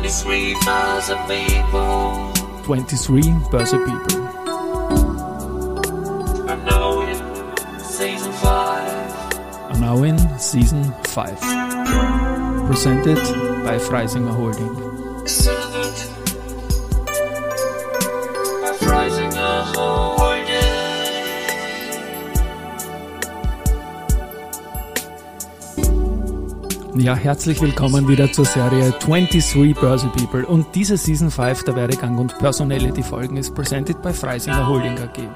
23 Börse People. 23 Börse People. And now in season 5. Are now in season 5. Presented by Freisinger Holding. Ja, herzlich willkommen wieder zur Serie 23 Börse People. Und diese Season 5 der Werdegang und Personality Folgen ist presented by Freisinger Holding AG.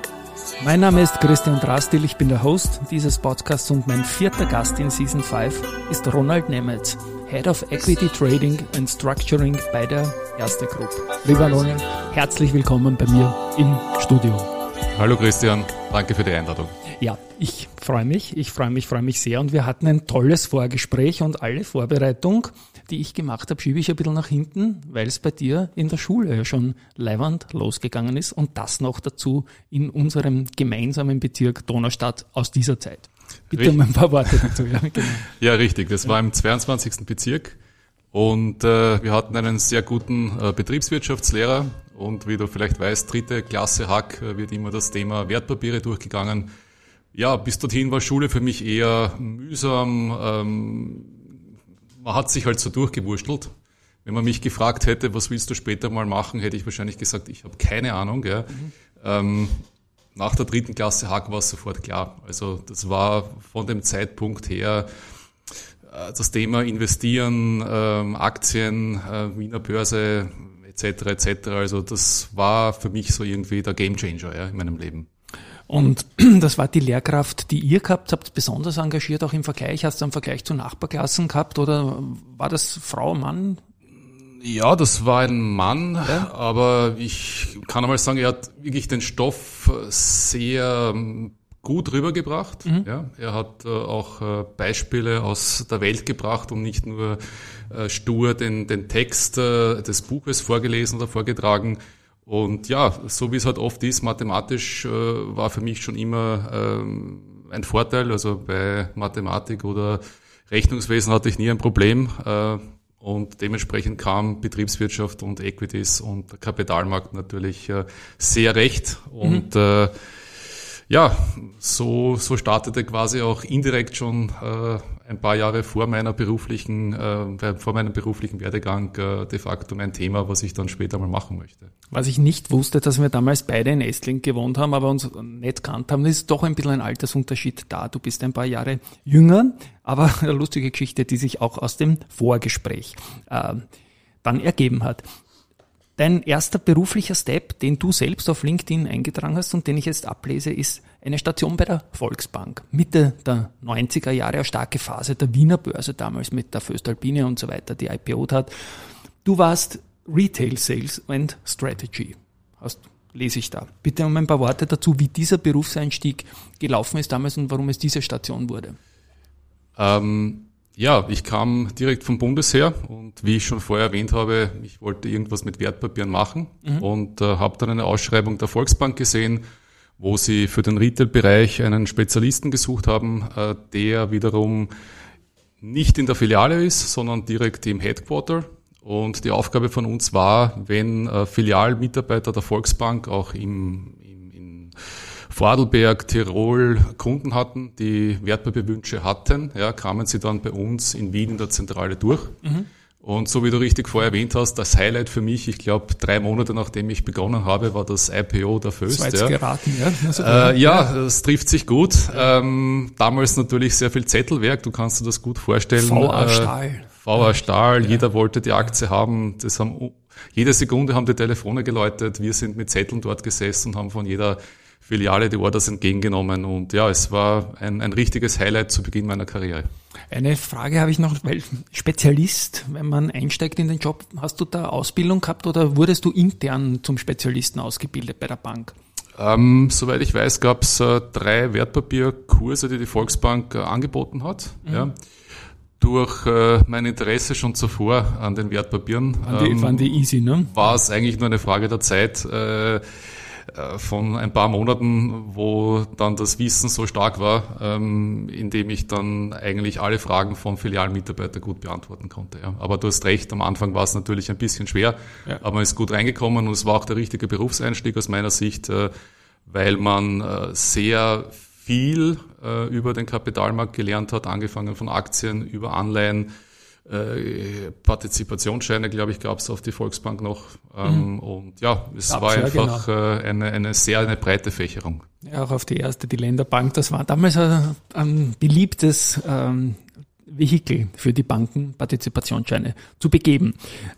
Mein Name ist Christian Drastil, ich bin der Host dieses Podcasts und mein vierter Gast in Season 5 ist Ronald Nemetz, Head of Equity Trading and Structuring bei der Erste Group. Lieber Ronald, herzlich willkommen bei mir im Studio. Hallo Christian, danke für die Einladung. Ja, ich freue mich, ich freue mich, freue mich sehr und wir hatten ein tolles Vorgespräch und alle Vorbereitung, die ich gemacht habe, schiebe ich ein bisschen nach hinten, weil es bei dir in der Schule ja schon leiwand losgegangen ist und das noch dazu in unserem gemeinsamen Bezirk Donaustadt aus dieser Zeit. Bitte um ein paar Worte dazu. Ja, genau. Ja, richtig, das war im 22. Bezirk und äh, wir hatten einen sehr guten äh, Betriebswirtschaftslehrer und wie du vielleicht weißt, dritte Klasse Hack äh, wird immer das Thema Wertpapiere durchgegangen. Ja, bis dorthin war Schule für mich eher mühsam. Ähm, man hat sich halt so durchgewurschtelt. Wenn man mich gefragt hätte, was willst du später mal machen, hätte ich wahrscheinlich gesagt, ich habe keine Ahnung. Ja. Mhm. Ähm, nach der dritten Klasse Hack war es sofort klar. Also das war von dem Zeitpunkt her das Thema Investieren, ähm, Aktien, äh, Wiener Börse etc. etc. Also das war für mich so irgendwie der Gamechanger ja, in meinem Leben. Und das war die Lehrkraft, die ihr gehabt habt, besonders engagiert auch im Vergleich. Hast du einen Vergleich zu Nachbarklassen gehabt oder war das Frau, Mann? Ja, das war ein Mann, ja? aber ich kann einmal sagen, er hat wirklich den Stoff sehr ähm, gut rübergebracht. Mhm. Ja, er hat äh, auch äh, Beispiele aus der Welt gebracht und nicht nur äh, stur den, den Text äh, des Buches vorgelesen oder vorgetragen. Und ja, so wie es halt oft ist, mathematisch äh, war für mich schon immer ähm, ein Vorteil. Also bei Mathematik oder Rechnungswesen hatte ich nie ein Problem. Äh, und dementsprechend kam Betriebswirtschaft und Equities und Kapitalmarkt natürlich sehr recht. Und mhm. Ja, so, so startete quasi auch indirekt schon äh, ein paar Jahre vor meiner beruflichen, äh, vor meinem beruflichen Werdegang äh, de facto mein Thema, was ich dann später mal machen möchte. Was ich nicht wusste, dass wir damals beide in Estling gewohnt haben, aber uns nicht kannt haben, ist doch ein bisschen ein Altersunterschied da. Du bist ein paar Jahre jünger, aber eine lustige Geschichte, die sich auch aus dem Vorgespräch äh, dann ergeben hat. Dein erster beruflicher Step, den du selbst auf LinkedIn eingetragen hast und den ich jetzt ablese, ist eine Station bei der Volksbank. Mitte der 90er Jahre, eine starke Phase der Wiener Börse damals mit der Föstalpine und so weiter, die IPO hat. Du warst Retail Sales and Strategy. Hast, lese ich da. Bitte um ein paar Worte dazu, wie dieser Berufseinstieg gelaufen ist damals und warum es diese Station wurde. Ähm ja, ich kam direkt vom Bundesheer und wie ich schon vorher erwähnt habe, ich wollte irgendwas mit Wertpapieren machen mhm. und äh, habe dann eine Ausschreibung der Volksbank gesehen, wo sie für den Retail-Bereich einen Spezialisten gesucht haben, äh, der wiederum nicht in der Filiale ist, sondern direkt im Headquarter. Und die Aufgabe von uns war, wenn äh, Filialmitarbeiter der Volksbank auch im, Vorarlberg, Tirol Kunden hatten, die Wertpapierwünsche hatten, ja, kamen sie dann bei uns in Wien in der Zentrale durch. Mhm. Und so wie du richtig vorher erwähnt hast, das Highlight für mich, ich glaube, drei Monate nachdem ich begonnen habe, war das IPO der Föst. Das war jetzt ja. geraten, ja? Also, äh, ja, das trifft sich gut. Ähm, damals natürlich sehr viel Zettelwerk, du kannst dir das gut vorstellen. VA Stahl. Äh, VA Stahl, ja. jeder wollte die Aktie haben. Das haben. Jede Sekunde haben die Telefone geläutet, wir sind mit Zetteln dort gesessen und haben von jeder Filiale die Orders entgegengenommen. Und ja, es war ein, ein richtiges Highlight zu Beginn meiner Karriere. Eine Frage habe ich noch, weil Spezialist, wenn man einsteigt in den Job, hast du da Ausbildung gehabt oder wurdest du intern zum Spezialisten ausgebildet bei der Bank? Ähm, soweit ich weiß, gab es äh, drei Wertpapierkurse, die die Volksbank äh, angeboten hat. Mhm. Ja. Durch äh, mein Interesse schon zuvor an den Wertpapieren waren die, ähm, waren die easy, ne? war es eigentlich nur eine Frage der Zeit, äh, von ein paar Monaten, wo dann das Wissen so stark war, ähm, indem ich dann eigentlich alle Fragen von Filialmitarbeitern gut beantworten konnte. Ja. Aber du hast recht, am Anfang war es natürlich ein bisschen schwer, ja. aber man ist gut reingekommen und es war auch der richtige Berufseinstieg aus meiner Sicht, äh, weil man äh, sehr viel äh, über den Kapitalmarkt gelernt hat, angefangen von Aktien über Anleihen, äh, Partizipationsscheine, glaube ich, gab es auf die Volksbank noch. Ähm, mhm. Und ja, es Gab's, war einfach ja, genau. äh, eine, eine sehr eine breite Fächerung. Ja, auch auf die erste, die Länderbank. Das war damals ein, ein beliebtes ähm, Vehikel für die Banken, Partizipationsscheine zu begeben.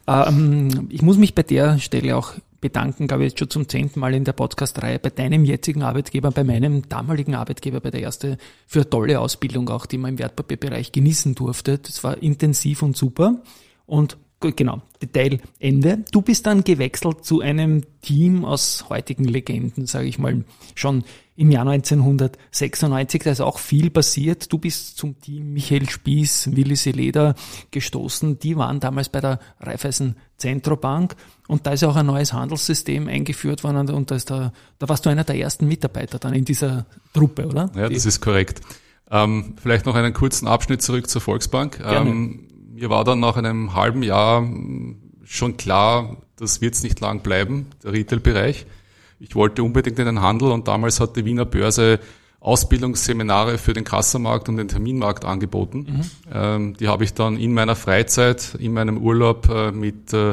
Ähm, ich muss mich bei der Stelle auch bedanken, glaube ich, jetzt schon zum zehnten Mal in der Podcast-Reihe bei deinem jetzigen Arbeitgeber, bei meinem damaligen Arbeitgeber, bei der erste für eine tolle Ausbildung auch, die man im Wertpapierbereich genießen durfte. Das war intensiv und super. Und genau, Detail Ende. Du bist dann gewechselt zu einem Team aus heutigen Legenden, sage ich mal, schon im Jahr 1996. Da ist auch viel passiert. Du bist zum Team Michael Spieß, Willi Seleder gestoßen. Die waren damals bei der Raiffeisen Zentrobank und da ist auch ein neues Handelssystem eingeführt worden und da, ist da, da warst du einer der ersten Mitarbeiter dann in dieser Truppe, oder? Ja, das ist korrekt. Ähm, vielleicht noch einen kurzen Abschnitt zurück zur Volksbank. Ähm, mir war dann nach einem halben Jahr schon klar, das wird es nicht lang bleiben, der Retail-Bereich. Ich wollte unbedingt in den Handel und damals hat die Wiener Börse Ausbildungsseminare für den Kassamarkt und den Terminmarkt angeboten. Mhm. Ähm, die habe ich dann in meiner Freizeit, in meinem Urlaub äh, mit äh,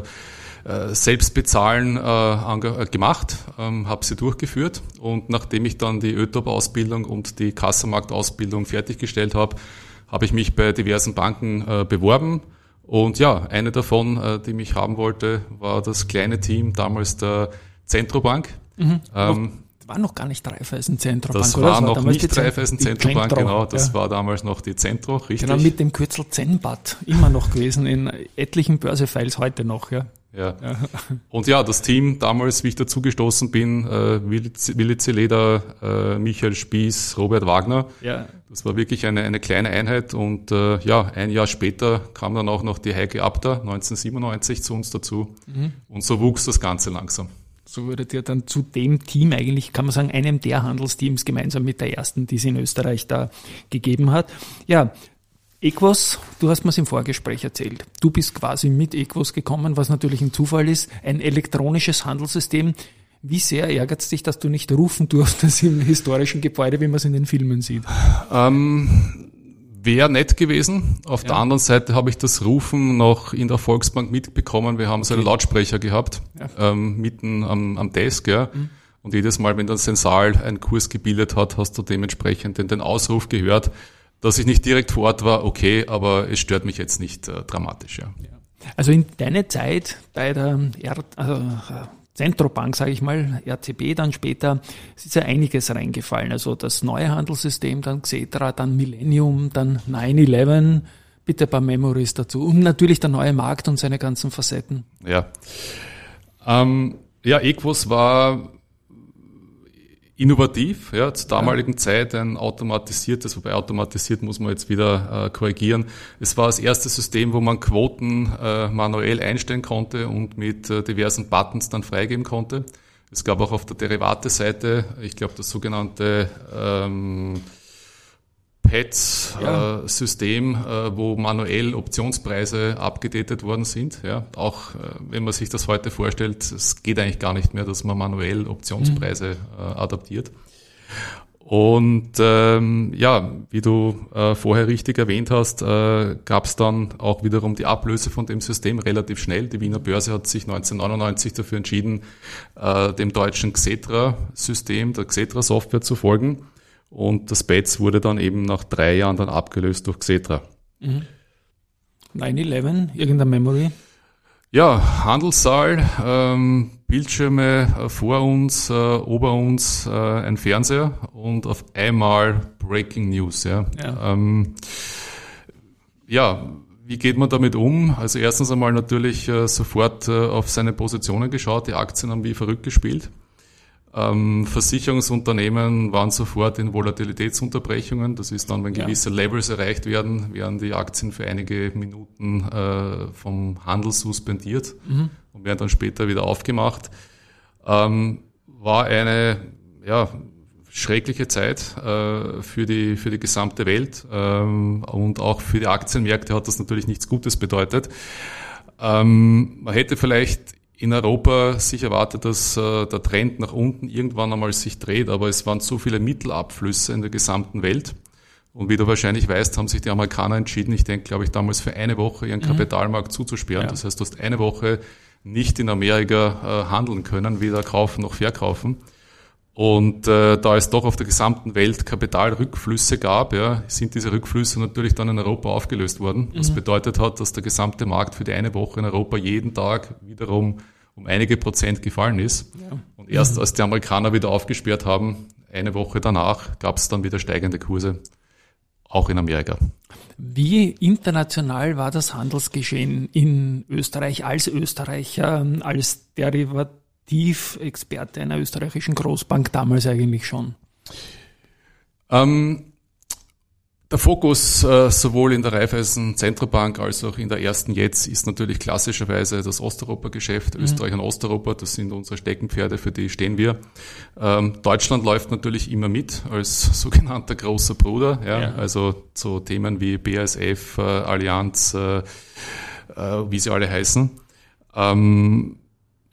äh Selbstbezahlen äh, gemacht, ähm, habe sie durchgeführt und nachdem ich dann die ÖTOP-Ausbildung und die Kassamarkt-Ausbildung fertiggestellt habe, habe ich mich bei diversen Banken äh, beworben. Und ja, eine davon, äh, die mich haben wollte, war das kleine Team damals der Zentrobank. Mhm. Ähm, war noch gar nicht Raiffeisen Zentrobank. Das war, das war noch nicht Raiffeisen Zentrobank, genau. Das ja. war damals noch die Zentro, richtig. Genau, mit dem Kürzel Zenbat immer noch gewesen, in etlichen Börsefiles heute noch, ja. Ja. ja. Und ja, das Team damals, wie ich dazugestoßen bin, äh, Willi Zeleder, äh, Michael Spieß, Robert Wagner. Ja. Das war wirklich eine, eine kleine Einheit und äh, ja, ein Jahr später kam dann auch noch die Heike Abter 1997 zu uns dazu mhm. und so wuchs das Ganze langsam. So wurdet ihr dann zu dem Team eigentlich, kann man sagen, einem der Handelsteams gemeinsam mit der ersten, die es in Österreich da gegeben hat. Ja, Equos, du hast mir es im Vorgespräch erzählt. Du bist quasi mit Equos gekommen, was natürlich ein Zufall ist. Ein elektronisches Handelssystem. Wie sehr ärgert es dich, dass du nicht rufen durftest im historischen Gebäude, wie man es in den Filmen sieht? Ähm, wäre nett gewesen. Auf ja. der anderen Seite habe ich das Rufen noch in der Volksbank mitbekommen. Wir haben so einen Lautsprecher gehabt, ja. ähm, mitten am, am Desk, ja. Mhm. Und jedes Mal, wenn dann Sensal einen Kurs gebildet hat, hast du dementsprechend den, den Ausruf gehört. Dass ich nicht direkt vor Ort war, okay, aber es stört mich jetzt nicht äh, dramatisch, ja. Also in deiner Zeit bei der Erd, also, äh, Zentrobank, sage ich mal, RCB dann später, es ist ja einiges reingefallen. Also das neue Handelssystem, dann Xetra, dann Millennium, dann 9-11, bitte ein paar Memories dazu. Und natürlich der neue Markt und seine ganzen Facetten. Ja. Ähm, ja, Equus war innovativ, ja, zur damaligen ja. Zeit ein automatisiertes, wobei automatisiert muss man jetzt wieder äh, korrigieren. Es war das erste System, wo man Quoten äh, manuell einstellen konnte und mit äh, diversen Buttons dann freigeben konnte. Es gab auch auf der Derivate-Seite, ich glaube, das sogenannte ähm, PETS-System, ja. äh, wo manuell Optionspreise abgedatet worden sind. Ja, auch äh, wenn man sich das heute vorstellt, es geht eigentlich gar nicht mehr, dass man manuell Optionspreise mhm. äh, adaptiert. Und ähm, ja, wie du äh, vorher richtig erwähnt hast, äh, gab es dann auch wiederum die Ablöse von dem System relativ schnell. Die Wiener Börse hat sich 1999 dafür entschieden, äh, dem deutschen Xetra-System, der Xetra-Software zu folgen. Und das BETS wurde dann eben nach drei Jahren dann abgelöst durch Xetra. Mhm. 9-11, irgendein Memory? Ja, Handelssaal, ähm, Bildschirme äh, vor uns, äh, ober uns äh, ein Fernseher und auf einmal Breaking News. Ja. Ja. Ähm, ja, wie geht man damit um? Also erstens einmal natürlich äh, sofort äh, auf seine Positionen geschaut, die Aktien haben wie verrückt gespielt. Ähm, Versicherungsunternehmen waren sofort in Volatilitätsunterbrechungen. Das ist dann, wenn gewisse ja. Levels erreicht werden, werden die Aktien für einige Minuten äh, vom Handel suspendiert mhm. und werden dann später wieder aufgemacht. Ähm, war eine ja, schreckliche Zeit äh, für, die, für die gesamte Welt ähm, und auch für die Aktienmärkte hat das natürlich nichts Gutes bedeutet. Ähm, man hätte vielleicht in Europa sich erwartet, dass äh, der Trend nach unten irgendwann einmal sich dreht, aber es waren so viele Mittelabflüsse in der gesamten Welt. Und wie du wahrscheinlich weißt, haben sich die Amerikaner entschieden, ich denke, glaube ich, damals für eine Woche ihren mhm. Kapitalmarkt zuzusperren. Ja. Das heißt, du hast eine Woche nicht in Amerika äh, handeln können, weder kaufen noch verkaufen. Und äh, da es doch auf der gesamten Welt Kapitalrückflüsse gab, ja, sind diese Rückflüsse natürlich dann in Europa aufgelöst worden. Was mhm. bedeutet hat, dass der gesamte Markt für die eine Woche in Europa jeden Tag wiederum um einige Prozent gefallen ist. Ja. Und erst als die Amerikaner wieder aufgesperrt haben, eine Woche danach, gab es dann wieder steigende Kurse, auch in Amerika. Wie international war das Handelsgeschehen in Österreich als Österreicher, als Derivat Tiefexperte einer österreichischen Großbank damals eigentlich schon? Ähm, der Fokus äh, sowohl in der Raiffeisen Zentralbank als auch in der ersten jetzt ist natürlich klassischerweise das Osteuropa-Geschäft, mhm. Österreich und Osteuropa, das sind unsere Steckenpferde, für die stehen wir. Ähm, Deutschland läuft natürlich immer mit als sogenannter großer Bruder, ja, ja. also so Themen wie BASF, äh, Allianz, äh, wie sie alle heißen. Ähm,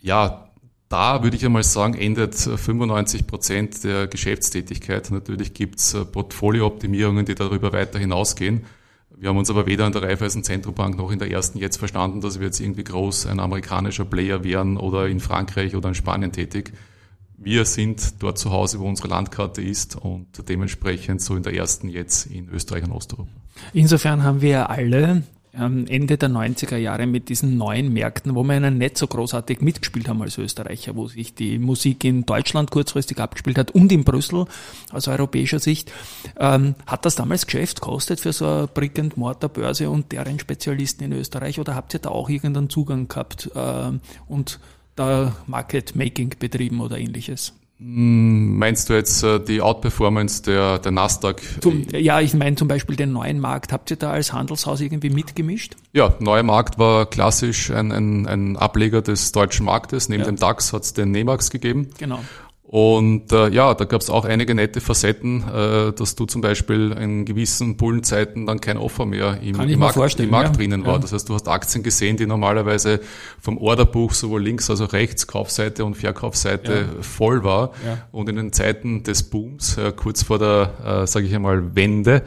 ja, da würde ich einmal sagen, endet 95 Prozent der Geschäftstätigkeit. Natürlich gibt's äh, Portfoliooptimierungen, die darüber weiter hinausgehen. Wir haben uns aber weder an der Raiffeisen Zentralbank noch in der ersten jetzt verstanden, dass wir jetzt irgendwie groß ein amerikanischer Player wären oder in Frankreich oder in Spanien tätig. Wir sind dort zu Hause, wo unsere Landkarte ist und dementsprechend so in der ersten jetzt in Österreich und Osteuropa. Insofern haben wir alle Ende der 90er Jahre mit diesen neuen Märkten, wo wir einen nicht so großartig mitgespielt haben als Österreicher, wo sich die Musik in Deutschland kurzfristig abgespielt hat und in Brüssel aus europäischer Sicht. Ähm, hat das damals Geschäft kostet für so eine Brick Mortar Börse und deren Spezialisten in Österreich oder habt ihr da auch irgendeinen Zugang gehabt äh, und da Market Making betrieben oder ähnliches? Hm, meinst du jetzt äh, die Outperformance der, der Nasdaq? Zum, ja, ich meine zum Beispiel den neuen Markt. Habt ihr da als Handelshaus irgendwie mitgemischt? Ja, neuer Markt war klassisch ein, ein, ein Ableger des deutschen Marktes. Neben ja. dem DAX hat es den NEMAX gegeben. Genau. Und äh, ja, da gab es auch einige nette Facetten, äh, dass du zum Beispiel in gewissen Bullenzeiten dann kein Offer mehr im, im Markt, im Markt ja. drinnen war. Ja. Das heißt, du hast Aktien gesehen, die normalerweise vom Orderbuch sowohl links als auch rechts, Kaufseite und Verkaufsseite ja. voll war. Und in den Zeiten des Booms, äh, kurz vor der, äh, sage ich einmal, Wende,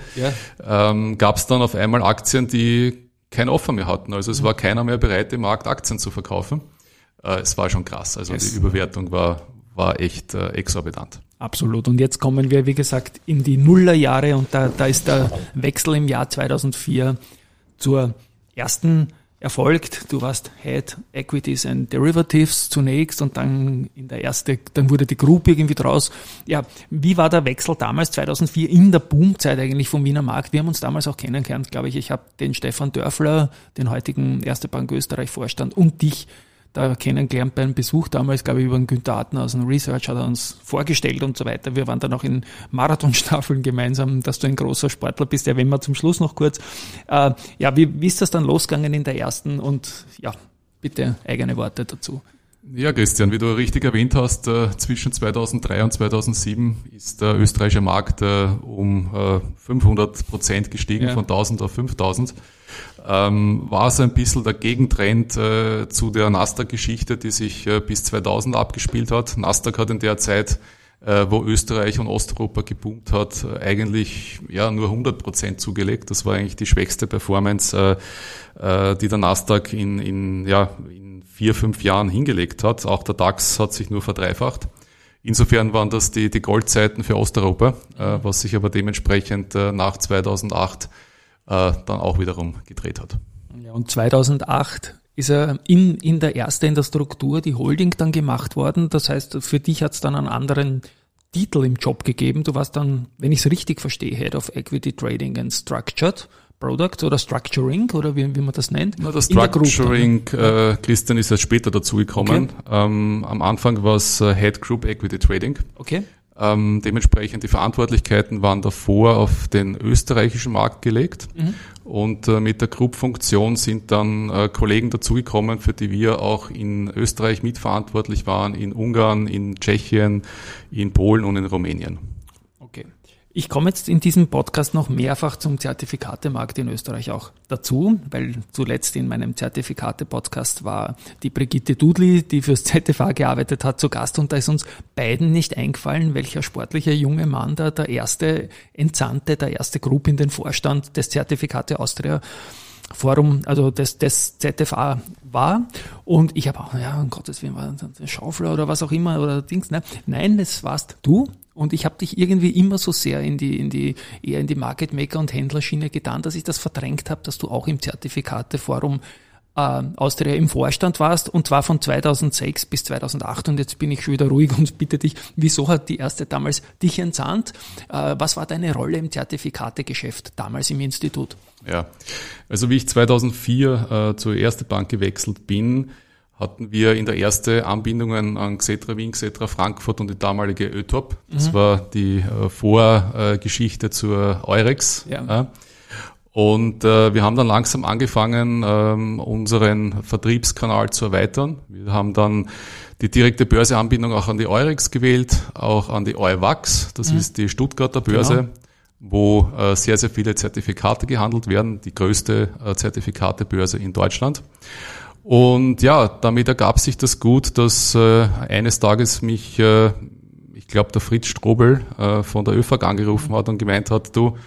ähm, gab es dann auf einmal Aktien, die kein Offer mehr hatten. Also es mhm. war keiner mehr bereit, im Markt Aktien zu verkaufen. Äh, es war schon krass. Also yes. die Überwertung war war echt äh, exorbitant. Absolut. Und jetzt kommen wir, wie gesagt, in die Nullerjahre und da, da ist der Wechsel im Jahr 2004 zur ersten erfolgt. Du warst Head Equities and Derivatives zunächst und dann in der erste, dann wurde die Group irgendwie draus. Ja, wie war der Wechsel damals 2004 in der Boomzeit eigentlich vom Wiener Markt? Wir haben uns damals auch kennengelernt, glaube ich. Ich habe den Stefan Dörfler, den heutigen Erste Bank Österreich Vorstand und dich da kennengelernt beim Besuch damals, glaube ich, über den Günther Artner aus dem Research, hat er uns vorgestellt und so weiter. Wir waren dann auch in Marathonstaffeln gemeinsam, dass du ein großer Sportler bist. Ja, wenn wir zum Schluss noch kurz. Äh, ja, wie, wie ist das dann losgegangen in der ersten? Und ja, bitte eigene Worte dazu. Ja, Christian, wie du richtig erwähnt hast, äh, zwischen 2003 und 2007 ist der österreichische Markt äh, um äh, 500 Prozent gestiegen, ja. von 1000 auf 5000. Ähm, war so ein bisschen der Gegentrend äh, zu der Nasdaq-Geschichte, die sich äh, bis 2000 abgespielt hat. Nasdaq hat in der Zeit äh, wo Österreich und Osteuropa geboomt hat, eigentlich ja nur 100 Prozent zugelegt. Das war eigentlich die schwächste Performance, äh, die der Nasdaq in, in, ja, in vier, fünf Jahren hingelegt hat. Auch der DAX hat sich nur verdreifacht. Insofern waren das die, die Goldzeiten für Osteuropa, äh, was sich aber dementsprechend äh, nach 2008 äh, dann auch wiederum gedreht hat. Ja, und 2008 ist er in, in der erste in der Struktur die Holding dann gemacht worden. Das heißt, für dich hat es dann einen anderen Titel im Job gegeben. Du warst dann, wenn ich es richtig verstehe, Head of Equity Trading and Structured. Product oder Structuring oder wie, wie man das nennt? Na, das Structuring, äh, Christian ist erst später dazugekommen. Okay. Ähm, am Anfang war es äh, Head Group Equity Trading. Okay. Ähm, dementsprechend die Verantwortlichkeiten waren davor auf den österreichischen Markt gelegt. Und äh, mit der Group-Funktion sind dann äh, Kollegen dazugekommen, für die wir auch in Österreich mitverantwortlich waren, in Ungarn, in Tschechien, in Polen und in Rumänien. Ich komme jetzt in diesem Podcast noch mehrfach zum Zertifikatemarkt in Österreich auch dazu, weil zuletzt in meinem Zertifikate-Podcast war die Brigitte Dudli, die fürs ZFA gearbeitet hat, zu Gast und da ist uns beiden nicht eingefallen, welcher sportliche junge Mann da der erste Entsandte, der erste Group in den Vorstand des Zertifikate Austria Forum, also des, des ZFA war. Und ich habe auch, ja, um Gottes Willen, war das ein Schaufler oder was auch immer oder Dings. Ne? Nein, das warst du. Und ich habe dich irgendwie immer so sehr in die, in die, eher in die Market Maker und Händlerschiene getan, dass ich das verdrängt habe, dass du auch im Zertifikateforum äh, Austria im Vorstand warst und zwar von 2006 bis 2008 und jetzt bin ich schon wieder ruhig und bitte dich, wieso hat die erste damals dich entsandt? Äh, was war deine Rolle im Zertifikategeschäft damals im Institut? Ja, also wie ich 2004 äh, zur Erste Bank gewechselt bin, hatten wir in der erste Anbindungen an Xetra Wien, Xetra Frankfurt und die damalige ÖTOP. Das mhm. war die äh, Vorgeschichte zur Eurex. Ja. Und äh, wir haben dann langsam angefangen, ähm, unseren Vertriebskanal zu erweitern. Wir haben dann die direkte Börseanbindung auch an die Eurex gewählt, auch an die Euwax, das mhm. ist die Stuttgarter Börse, genau. wo äh, sehr, sehr viele Zertifikate gehandelt werden, die größte äh, Zertifikatebörse in Deutschland. Und ja, damit ergab sich das gut, dass äh, eines Tages mich, äh, ich glaube, der Fritz Strobel äh, von der ÖFAG angerufen hat und gemeint hat, du,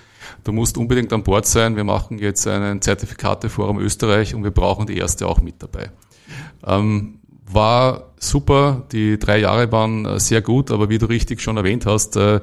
du musst unbedingt an Bord sein, wir machen jetzt einen Zertifikateforum Österreich und wir brauchen die erste auch mit dabei. Ähm, war super, die drei Jahre waren äh, sehr gut, aber wie du richtig schon erwähnt hast, äh,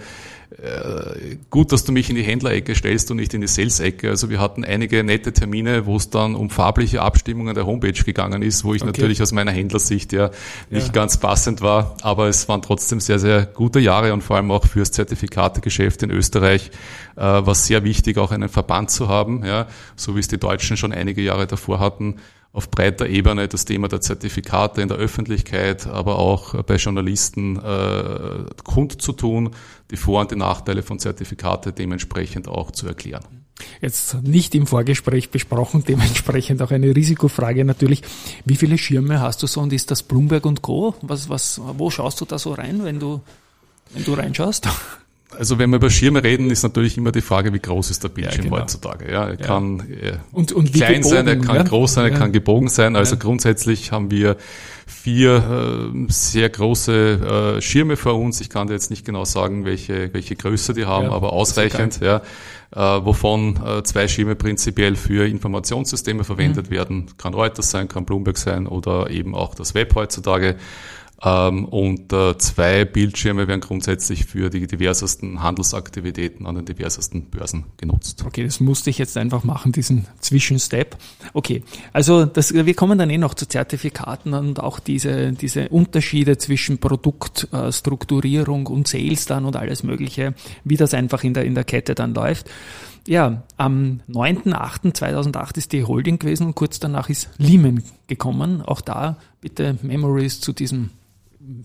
gut, dass du mich in die Händlerecke stellst und nicht in die Sales-Ecke. Also wir hatten einige nette Termine, wo es dann um farbliche Abstimmungen der Homepage gegangen ist, wo ich okay. natürlich aus meiner Händlersicht ja nicht ja. ganz passend war, aber es waren trotzdem sehr, sehr gute Jahre und vor allem auch fürs Zertifikategeschäft in Österreich äh, war sehr wichtig, auch einen Verband zu haben, ja, so wie es die Deutschen schon einige Jahre davor hatten auf breiter Ebene das Thema der Zertifikate in der Öffentlichkeit, aber auch bei Journalisten äh, kundzutun, die Vor- und die Nachteile von Zertifikate dementsprechend auch zu erklären. Jetzt nicht im Vorgespräch besprochen, dementsprechend auch eine Risikofrage natürlich. Wie viele Schirme hast du so und ist das Bloomberg und Co? Was, was, wo schaust du da so rein, wenn du, wenn du reinschaust? Also wenn wir über Schirme reden, ist natürlich immer die Frage, wie groß ist der Bildschirm ja, genau. heutzutage. Ja, er ja. kann äh, und, und klein gebogen, sein, er kann ja? groß sein, er kann gebogen sein. Also grundsätzlich haben wir vier äh, sehr große äh, Schirme vor uns. Ich kann dir jetzt nicht genau sagen, welche, welche Größe die haben, aber ausreichend, ja, äh, wovon äh, zwei Schirme prinzipiell für Informationssysteme verwendet mhm. werden. Kann Reuters sein, kann Bloomberg sein oder eben auch das Web heutzutage. Ähm, und äh, zwei Bildschirme werden grundsätzlich für die diversesten Handelsaktivitäten an den diversesten Börsen genutzt. Okay, das musste ich jetzt einfach machen, diesen Zwischenstep. Okay, also das, wir kommen dann eh noch zu Zertifikaten und auch diese, diese Unterschiede zwischen Produktstrukturierung und Sales dann und alles Mögliche, wie das einfach in der, in der Kette dann läuft. Ja, am 9.8.2008 ist die Holding gewesen und kurz danach ist Lehman gekommen. Auch da bitte Memories zu diesem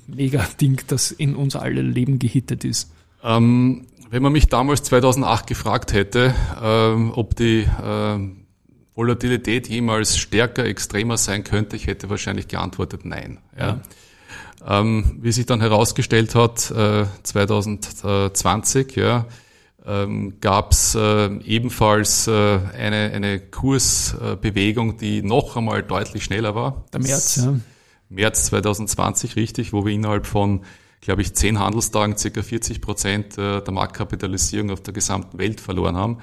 Mega-Ding, das in unser aller Leben gehittet ist? Ähm, wenn man mich damals 2008 gefragt hätte, ähm, ob die ähm, Volatilität jemals stärker, extremer sein könnte, ich hätte wahrscheinlich geantwortet nein. Ja. ja. Ähm, wie sich dann herausgestellt hat, äh, 2020, ja, ähm, gab es äh, ebenfalls äh, eine, eine Kursbewegung, die noch einmal deutlich schneller war. Der März, ja. März 2020, richtig, wo wir innerhalb von, glaube ich, zehn Handelstagen circa 40 Prozent äh, der Marktkapitalisierung auf der gesamten Welt verloren haben.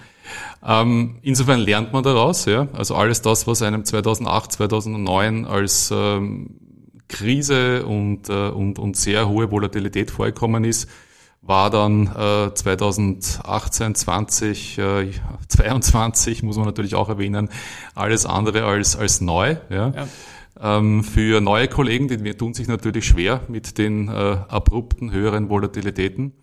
Ähm, insofern lernt man daraus, ja. Also alles das, was einem 2008, 2009 als ähm, Krise und, äh, und, und sehr hohe Volatilität vorgekommen ist, war dann äh, 2018, 20, äh, 22, muss man natürlich auch erwähnen, alles andere als, als neu. Ja. ja. Ähm, für neue Kollegen, die tun sich natürlich schwer mit den äh, abrupten höheren Volatilitäten.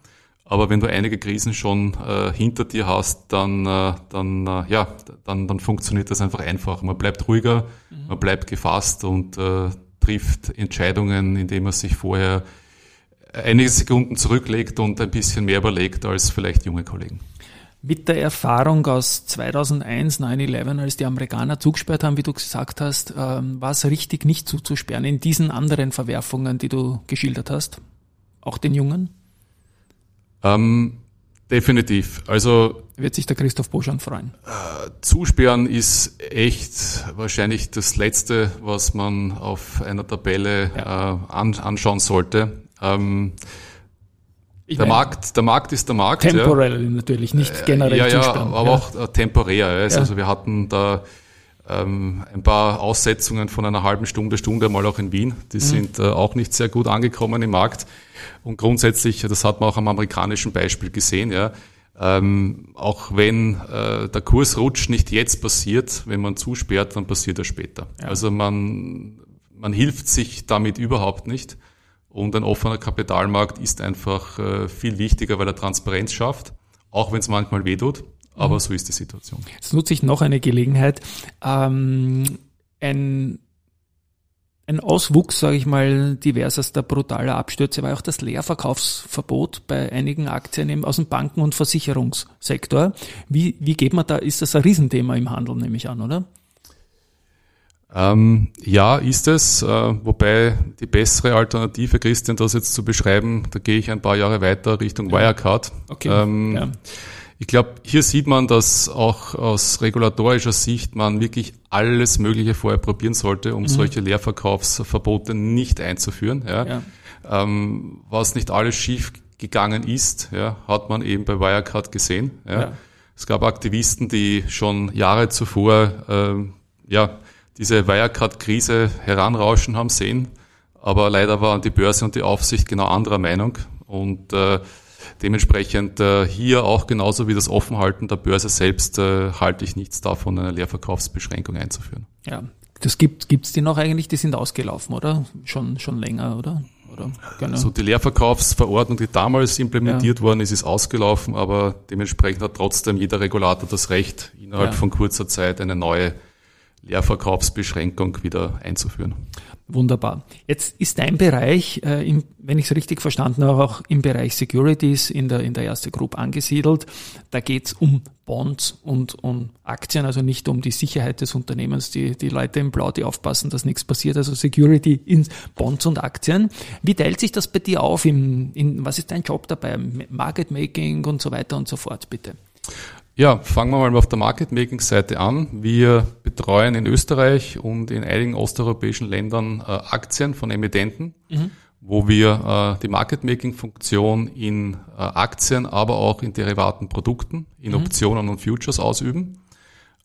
Aber wenn du einige Krisen schon äh, hinter dir hast, dann, äh, dann, äh, ja, dann, dann funktioniert das einfach einfach. Man bleibt ruhiger, mhm. man bleibt gefasst und äh, trifft Entscheidungen, indem man sich vorher einige Sekunden zurücklegt und ein bisschen mehr überlegt als vielleicht junge Kollegen. Mit der Erfahrung aus 2001, 9-11, als die Amerikaner zugesperrt haben, wie du gesagt hast, ähm, war es richtig, nicht zuzusperren in diesen anderen Verwerfungen, die du geschildert hast? Auch den Jungen? Ähm, definitiv. Also wird sich der Christoph Boschan freuen. Äh, zusperren ist echt wahrscheinlich das Letzte, was man auf einer Tabelle ja. äh, an, anschauen sollte. Ähm, der meine, Markt, der Markt ist der Markt. Temporell ja. natürlich, nicht äh, generell ja, ja, aber ja. auch äh, temporär. Also, also wir hatten da ähm, ein paar Aussetzungen von einer halben Stunde, Stunde mal auch in Wien. Die mhm. sind äh, auch nicht sehr gut angekommen im Markt. Und grundsätzlich, das hat man auch am amerikanischen Beispiel gesehen, ja, ähm, auch wenn äh, der Kursrutsch nicht jetzt passiert, wenn man zusperrt, dann passiert er später. Ja. Also man, man hilft sich damit überhaupt nicht. Und ein offener Kapitalmarkt ist einfach äh, viel wichtiger, weil er Transparenz schafft, auch wenn es manchmal wehtut. Aber mhm. so ist die Situation. Jetzt nutze ich noch eine Gelegenheit. Ähm, ein ein Auswuchs, sage ich mal, diversester brutaler Abstürze war auch das Leerverkaufsverbot bei einigen Aktien eben aus dem Banken- und Versicherungssektor. Wie, wie geht man da, ist das ein Riesenthema im Handel, nehme ich an, oder? Ähm, ja, ist es, äh, wobei die bessere Alternative, Christian, das jetzt zu beschreiben, da gehe ich ein paar Jahre weiter Richtung ja. Wirecard. Okay. Ähm, ja. Ich glaube, hier sieht man, dass auch aus regulatorischer Sicht man wirklich alles Mögliche vorher probieren sollte, um mhm. solche Leerverkaufsverbote nicht einzuführen. Ja. ja. Ähm, was nicht alles schief gegangen ist, ja, hat man eben bei Wirecard gesehen. Ja. ja. Es gab Aktivisten, die schon Jahre zuvor ähm, ja, diese Wirecard-Krise heranrauschen haben sehen, aber leider waren die Börse und die Aufsicht genau anderer Meinung und äh, Dementsprechend äh, hier auch genauso wie das Offenhalten der Börse selbst äh, halte ich nichts davon, eine Leerverkaufsbeschränkung einzuführen. Ja, das gibt gibt's die noch eigentlich? Die sind ausgelaufen, oder? Schon schon länger, oder? Oder genau. Also die Leerverkaufsverordnung, die damals implementiert ja. worden ist, ist ausgelaufen, aber dementsprechend hat trotzdem jeder Regulator das Recht, innerhalb ja. von kurzer Zeit eine neue Leerverkaufsbeschränkung wieder einzuführen. Wunderbar. Jetzt ist dein Bereich, äh, im, wenn ich es richtig verstanden habe, auch im Bereich Securities in der, in der erste Group angesiedelt. Da geht es um Bonds und um Aktien, also nicht um die Sicherheit des Unternehmens, die, die Leute im Blau, die aufpassen, dass nichts passiert, also Security in Bonds und Aktien. Wie teilt sich das bei dir auf? Im, in, was ist dein Job dabei? Market Making und so weiter und so fort, bitte. Ja, fangen wir mal auf der Market-Making-Seite an. Wir betreuen in Österreich und in einigen osteuropäischen Ländern äh, Aktien von Emittenten, mhm. wo wir äh, die Market-Making-Funktion in äh, Aktien, aber auch in derivaten Produkten, in mhm. Optionen und Futures ausüben.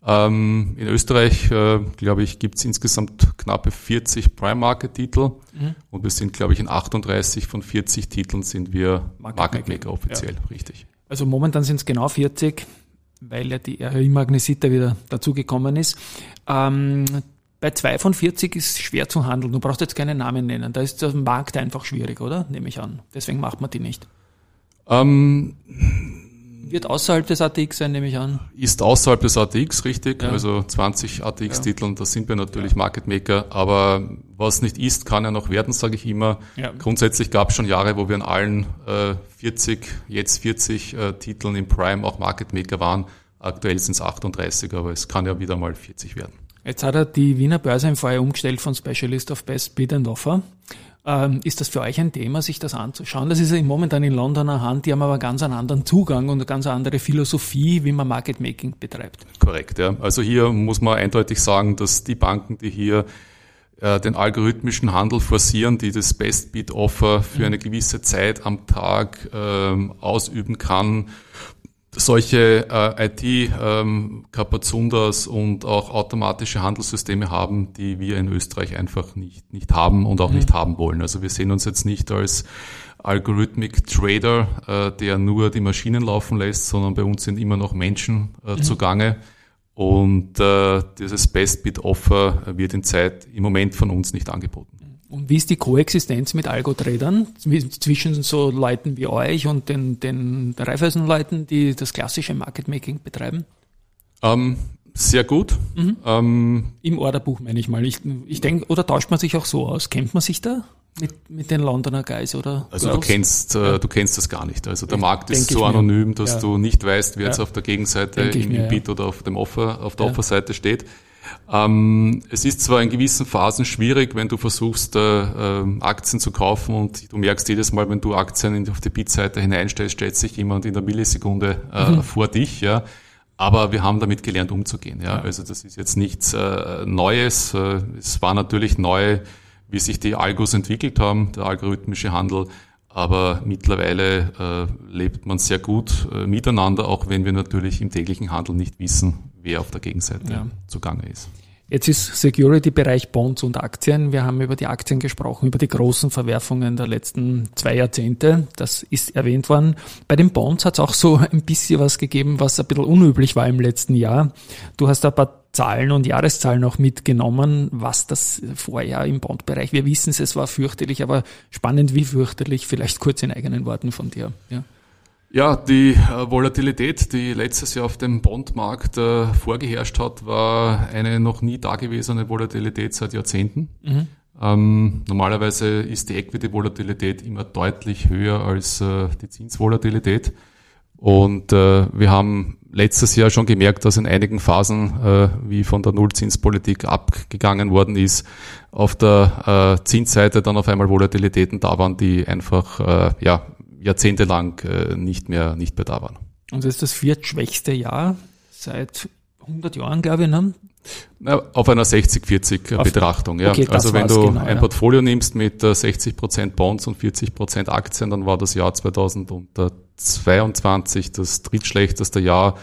Ähm, in Österreich, äh, glaube ich, gibt es insgesamt knappe 40 Prime-Market-Titel mhm. und wir sind, glaube ich, in 38 von 40 Titeln sind wir Market-Maker offiziell, ja. richtig. Also momentan sind es genau 40 weil ja die RHI Magnesita wieder dazugekommen ist. Ähm, bei zwei von 40 ist schwer zu handeln. Du brauchst jetzt keinen Namen nennen. Da ist der Markt einfach schwierig, oder? Nehme ich an. Deswegen macht man die nicht. Ähm, wird außerhalb des ATX sein, nehme ich an. Ist außerhalb des ATX, richtig. Ja. Also 20 ATX-Titeln, ja. da sind wir natürlich ja. Market Maker. Aber was nicht ist, kann ja noch werden, sage ich immer. Ja. Grundsätzlich gab es schon Jahre, wo wir in allen äh, 40, jetzt 40 äh, Titeln im Prime auch Market Maker waren. Aktuell sind es 38, aber es kann ja wieder mal 40 werden. Jetzt hat er die Wiener Börse im Vorjahr umgestellt von Specialist auf Best Bid and Offer. Ähm, ist das für euch ein Thema, sich das anzuschauen? Das ist ja momentan in Londoner Hand, die haben aber ganz einen anderen Zugang und eine ganz andere Philosophie, wie man Market Making betreibt. Korrekt, ja. Also hier muss man eindeutig sagen, dass die Banken, die hier äh, den algorithmischen Handel forcieren, die das Best Bid Offer für eine gewisse Zeit am Tag ähm, ausüben kann, solche äh, IT-Kapazundas ähm, und auch automatische Handelssysteme haben, die wir in Österreich einfach nicht, nicht haben und auch mhm. nicht haben wollen. Also wir sehen uns jetzt nicht als Algorithmic Trader, äh, der nur die Maschinen laufen lässt, sondern bei uns sind immer noch Menschen äh, mhm. zugange. Und äh, dieses Best Bid Offer wird in Zeit im Moment von uns nicht angeboten. Und wie ist die Koexistenz mit Algo-Tradern zwischen so Leuten wie euch und den, den Raiffeisen-Leuten, die das klassische Market-Making betreiben? Ähm, sehr gut. Mhm. Ähm, Im Orderbuch meine ich mal. Ich, ich denke, oder tauscht man sich auch so aus? Kennt man sich da? mit, mit den Londoner Guys, oder? Also du kennst, äh, du kennst das gar nicht. Also der Ich- Markt ist so anonym, dass Ja. du nicht weißt, wer jetzt Ja. auf der Gegenseite im, mir, ja. Bid oder auf dem Offer, auf der. Offerseite steht. Ähm, es ist zwar in gewissen Phasen schwierig, wenn du versuchst, äh, ähm, Aktien zu kaufen und du merkst jedes Mal, wenn du Aktien auf die Bid-Seite hineinstellst, stellt sich jemand in der Millisekunde äh, Mhm. vor dich, ja. Aber wir haben damit gelernt, umzugehen. Ja. Also das ist jetzt nichts äh, Neues. Äh, es war natürlich neu, wie sich die Algos entwickelt haben, der algorithmische Handel. Aber mittlerweile äh, lebt man sehr gut äh, miteinander, auch wenn wir natürlich im täglichen Handel nicht wissen, wer auf der Gegenseite Ja. zugange ist. Jetzt ist Security-Bereich Bonds und Aktien. Wir haben über die Aktien gesprochen, über die großen Verwerfungen der letzten zwei Jahrzehnte. Das ist erwähnt worden. Bei den Bonds hat es auch so ein bisschen was gegeben, was ein bisschen unüblich war im letzten Jahr. Du hast ein paar Zahlen und Jahreszahlen auch mitgenommen, was das Vorjahr im Bondbereich. Wir wissen es, es war fürchterlich, aber spannend, wie fürchterlich. Vielleicht kurz in eigenen Worten von dir. Ja. Ja, die äh, Volatilität, die letztes Jahr auf dem Bondmarkt äh, vorgeherrscht hat, war eine noch nie dagewesene Volatilität seit Jahrzehnten. Ähm, normalerweise ist die Equity-Volatilität immer deutlich höher als äh, die Zinsvolatilität. Und äh, wir haben letztes Jahr schon gemerkt, dass in einigen Phasen, äh, wie von der Nullzinspolitik abgegangen worden ist, auf der äh, Zinsseite dann auf einmal Volatilitäten da waren, die einfach äh, ja, jahrzehntelang äh, nicht mehr nicht mehr da waren. Und das ist das viertschwächste Jahr seit 100 Jahren, glaube ich. Ne? Na, auf einer 60-40 Auf- Betrachtung. Ja. Okay, also wenn du genau, ein ja. Portfolio nimmst mit äh, 60% Bonds und 40% Aktien, dann war das Jahr 2022 das drittschlechteste Jahr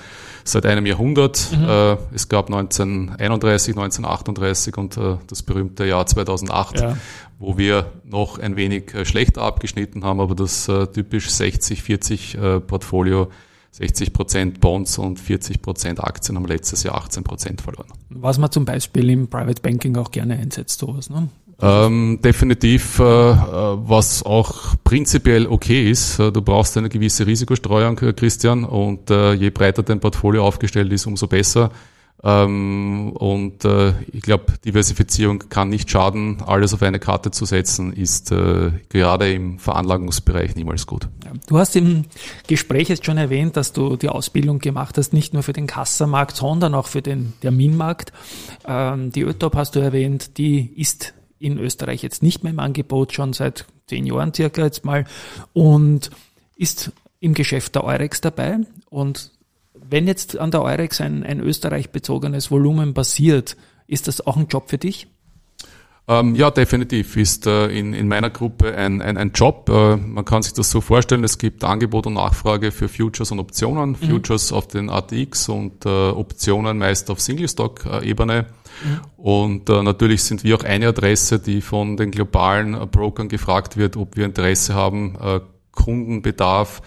seit einem Jahrhundert. Mhm. Äh, es gab 1931, 1938 und äh, das berühmte Jahr 2008, Ja. wo wir noch ein wenig äh, schlechter abgeschnitten haben, aber das typisch 60-40 äh, Portfolio 60% Bonds und 40% Aktien haben letztes Jahr 18% verloren. Was man zum Beispiel im Private Banking auch gerne einsetzt, sowas. Ne? Ähm, definitiv, äh, äh, was auch prinzipiell okay ist. Äh, Du brauchst eine gewisse Risikostreuung, äh, Christian, und äh, je breiter dein Portfolio aufgestellt ist, umso besser. Ähm, und äh, ich glaube, Diversifizierung kann nicht schaden. Alles auf eine Karte zu setzen, ist gerade im Veranlagungsbereich niemals gut. Du hast im Gespräch jetzt schon erwähnt, dass du die Ausbildung gemacht hast, nicht nur für den Kassamarkt, sondern auch für den Terminmarkt. Ähm, die ÖTOP hast du erwähnt, die ist in Österreich jetzt nicht mehr im Angebot, schon seit zehn Jahren circa jetzt mal, und ist im Geschäft der Eurex dabei. Und wenn jetzt an der Eurex ein, ein Österreich-bezogenes Volumen passiert, ist das auch ein Job für dich? Ähm, ja, definitiv ist äh, in, in meiner Gruppe ein, ein, ein Job. Äh, man kann sich das so vorstellen, es gibt Angebot und Nachfrage für Futures und Optionen. Futures auf den ATX und äh, Optionen meist auf Single-Stock-Ebene. Und äh, natürlich sind wir auch eine Adresse, die von den globalen äh, Brokern gefragt wird, ob wir Interesse haben, äh, Kundenbedarf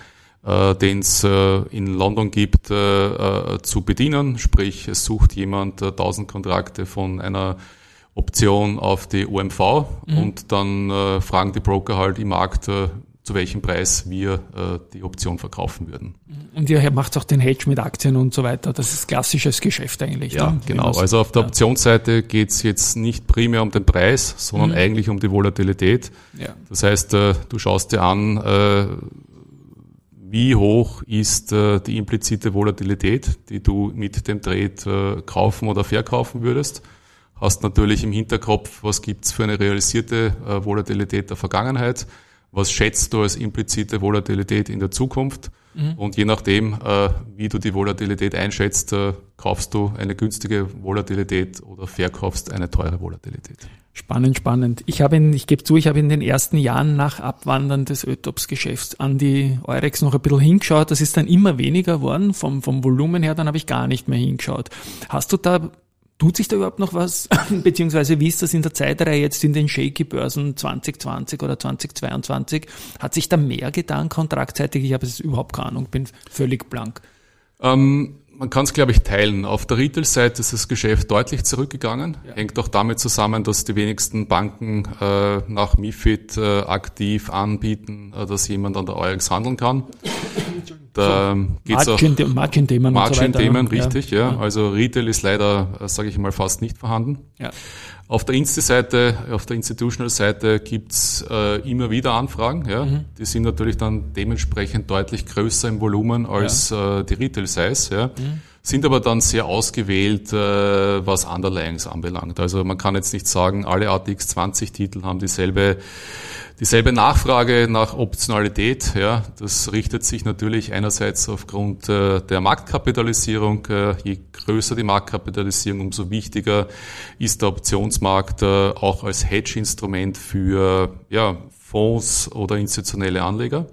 äh, den es äh, in London gibt, äh, äh, zu bedienen. Sprich, es sucht jemand äh, 1000 Kontrakte von einer Option auf die OMV und dann äh, fragen die Broker halt im Markt, äh, zu welchem Preis wir äh, die Option verkaufen würden. Und ihr macht auch den Hedge mit Aktien und so weiter. Das ist klassisches Geschäft eigentlich. Ja, ne? Genau. Also auf der ja. Optionsseite geht es jetzt nicht primär um den Preis, sondern eigentlich um die Volatilität. Ja. Das heißt, äh, du schaust dir an, äh, wie hoch ist äh, die implizite Volatilität, die du mit dem Trade äh, kaufen oder verkaufen würdest. Hast natürlich im Hinterkopf, was gibt's für eine realisierte äh, Volatilität der Vergangenheit, was schätzt du als implizite Volatilität in der Zukunft und je nachdem, äh, wie du die Volatilität einschätzt, äh, kaufst du eine günstige Volatilität oder verkaufst eine teure Volatilität. Spannend, spannend. Ich habe in, ich gebe zu, ich habe in den ersten Jahren nach Abwandern des Ötops-Geschäfts an die Eurex noch ein bisschen hingeschaut. Das ist dann immer weniger geworden vom, vom Volumen her, dann habe ich gar nicht mehr hingeschaut. Hast du da, tut sich da überhaupt noch was? Beziehungsweise wie ist das in der Zeitreihe jetzt in den Shaky-Börsen 2020 oder 2022? Hat sich da mehr getan kontraktseitig? Ich habe es überhaupt keine Ahnung, bin völlig blank. Ähm, man kann es, glaube ich, teilen. Auf der Retail-Seite ist das Geschäft deutlich zurückgegangen. Hängt auch damit zusammen, dass die wenigsten Banken äh, nach MIFID äh, aktiv anbieten, äh, dass jemand an der Eurex handeln kann. da geht es auch Margin- Margin-Themen und so weiter. Margin-Themen, ne? richtig, ja. Also Retail ist leider, sage ich mal, fast nicht vorhanden. Ja. Auf der Insti-Seite, auf der Institutional-Seite gibt's äh, immer wieder Anfragen. Ja. Mhm. Die sind natürlich dann dementsprechend deutlich größer im Volumen als äh, die Retail-Size. Ja. Mhm. Sind aber dann sehr ausgewählt, äh, was Underlyings anbelangt. Also man kann jetzt nicht sagen, alle ATX 20-Titel haben dieselbe dieselbe Nachfrage nach Optionalität, ja, das richtet sich natürlich einerseits aufgrund äh, der Marktkapitalisierung. Äh, je größer die Marktkapitalisierung, umso wichtiger ist der Optionsmarkt äh, auch als Hedge-Instrument für ja, Fonds oder institutionelle Anleger.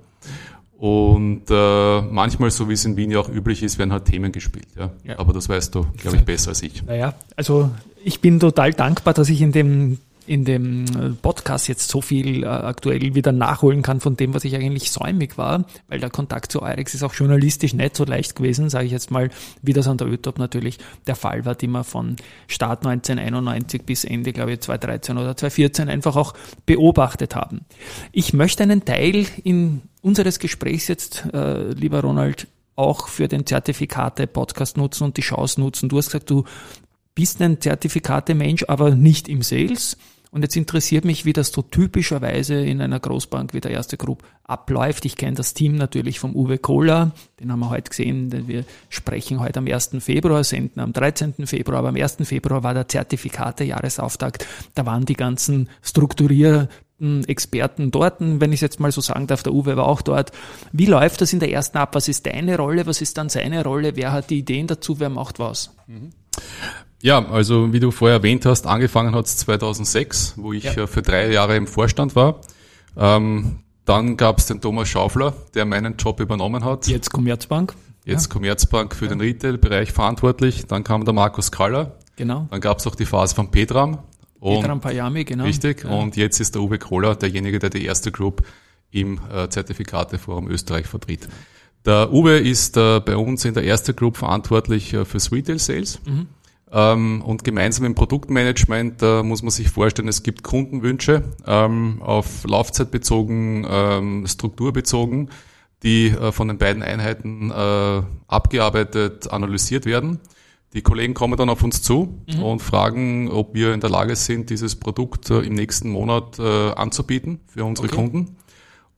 Und äh, manchmal, so wie es in Wien ja auch üblich ist, werden halt Themen gespielt. Ja. Ja. Aber das weißt du, glaube ich, besser als ich. Naja, also ich bin total dankbar, dass ich in dem in dem äh, Podcast jetzt so viel äh, aktuell wieder nachholen kann von dem, was ich eigentlich säumig war, weil der Kontakt zu Eurex ist auch journalistisch nicht so leicht gewesen, sage ich jetzt mal, wie das an der ÖTOP natürlich der Fall war, die wir von Start 1991 bis Ende, glaube ich, 2013 oder 2014 einfach auch beobachtet haben. Ich möchte einen Teil in unseres Gesprächs jetzt, äh, lieber Ronald, auch für den Zertifikate-Podcast nutzen und die Chance nutzen. Du hast gesagt, du bist ein Zertifikate-Mensch, aber nicht im Sales. Und jetzt interessiert mich, wie das so typischerweise in einer Großbank wie der Erste Group abläuft. Ich kenne das Team natürlich vom Uwe Kohler, den haben wir heute gesehen. denn Wir sprechen heute am 1. Februar, senden am 13. Februar, aber am 1. Februar war der Zertifikate-Jahresauftakt. Da waren die ganzen strukturierten Experten dort, wenn ich es jetzt mal so sagen darf. Der Uwe war auch dort. Wie läuft das in der ersten ab? Was ist deine Rolle? Was ist dann seine Rolle? Wer hat die Ideen dazu? Wer macht was? Ja, also wie du vorher erwähnt hast, angefangen hat es 2006, wo ich Ja. äh, für drei Jahre im Vorstand war. Ähm, dann gab es den Thomas Schaufler, der meinen Job übernommen hat. Jetzt Commerzbank. Jetzt Commerzbank für den Retail-Bereich verantwortlich. Dann kam der Markus Kaller. Genau. Dann gab es auch die Phase von Petram. Und, Petram Payami, genau. Richtig. Ja. Und jetzt ist der Uwe Kohler derjenige, der die erste Group im äh, Zertifikateforum Österreich vertritt. Der Uwe ist äh, bei uns in der erste Group verantwortlich äh, fürs Retail Sales. Mhm. Ähm, und gemeinsam im Produktmanagement äh, muss man sich vorstellen, es gibt Kundenwünsche ähm, auf Laufzeit bezogen, ähm, strukturbezogen, die äh, von den beiden Einheiten äh, abgearbeitet, analysiert werden. Die Kollegen kommen dann auf uns zu und fragen, ob wir in der Lage sind, dieses Produkt äh, im nächsten Monat äh, anzubieten für unsere Okay. Kunden.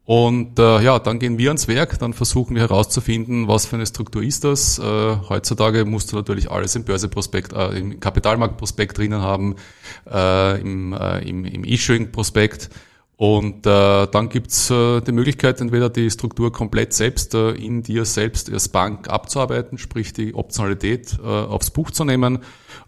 Und äh, ja, dann gehen wir ans Werk, dann versuchen wir herauszufinden, was für eine Struktur ist das. Äh, heutzutage musst du natürlich alles im Börseprospekt, äh, im Kapitalmarktprospekt drinnen haben, äh, im, äh, im, im Issuing-Prospekt. Und äh, dann gibt's äh, die Möglichkeit, entweder die Struktur komplett selbst äh, in dir selbst als Bank abzuarbeiten, sprich die Optionalität äh, aufs Buch zu nehmen.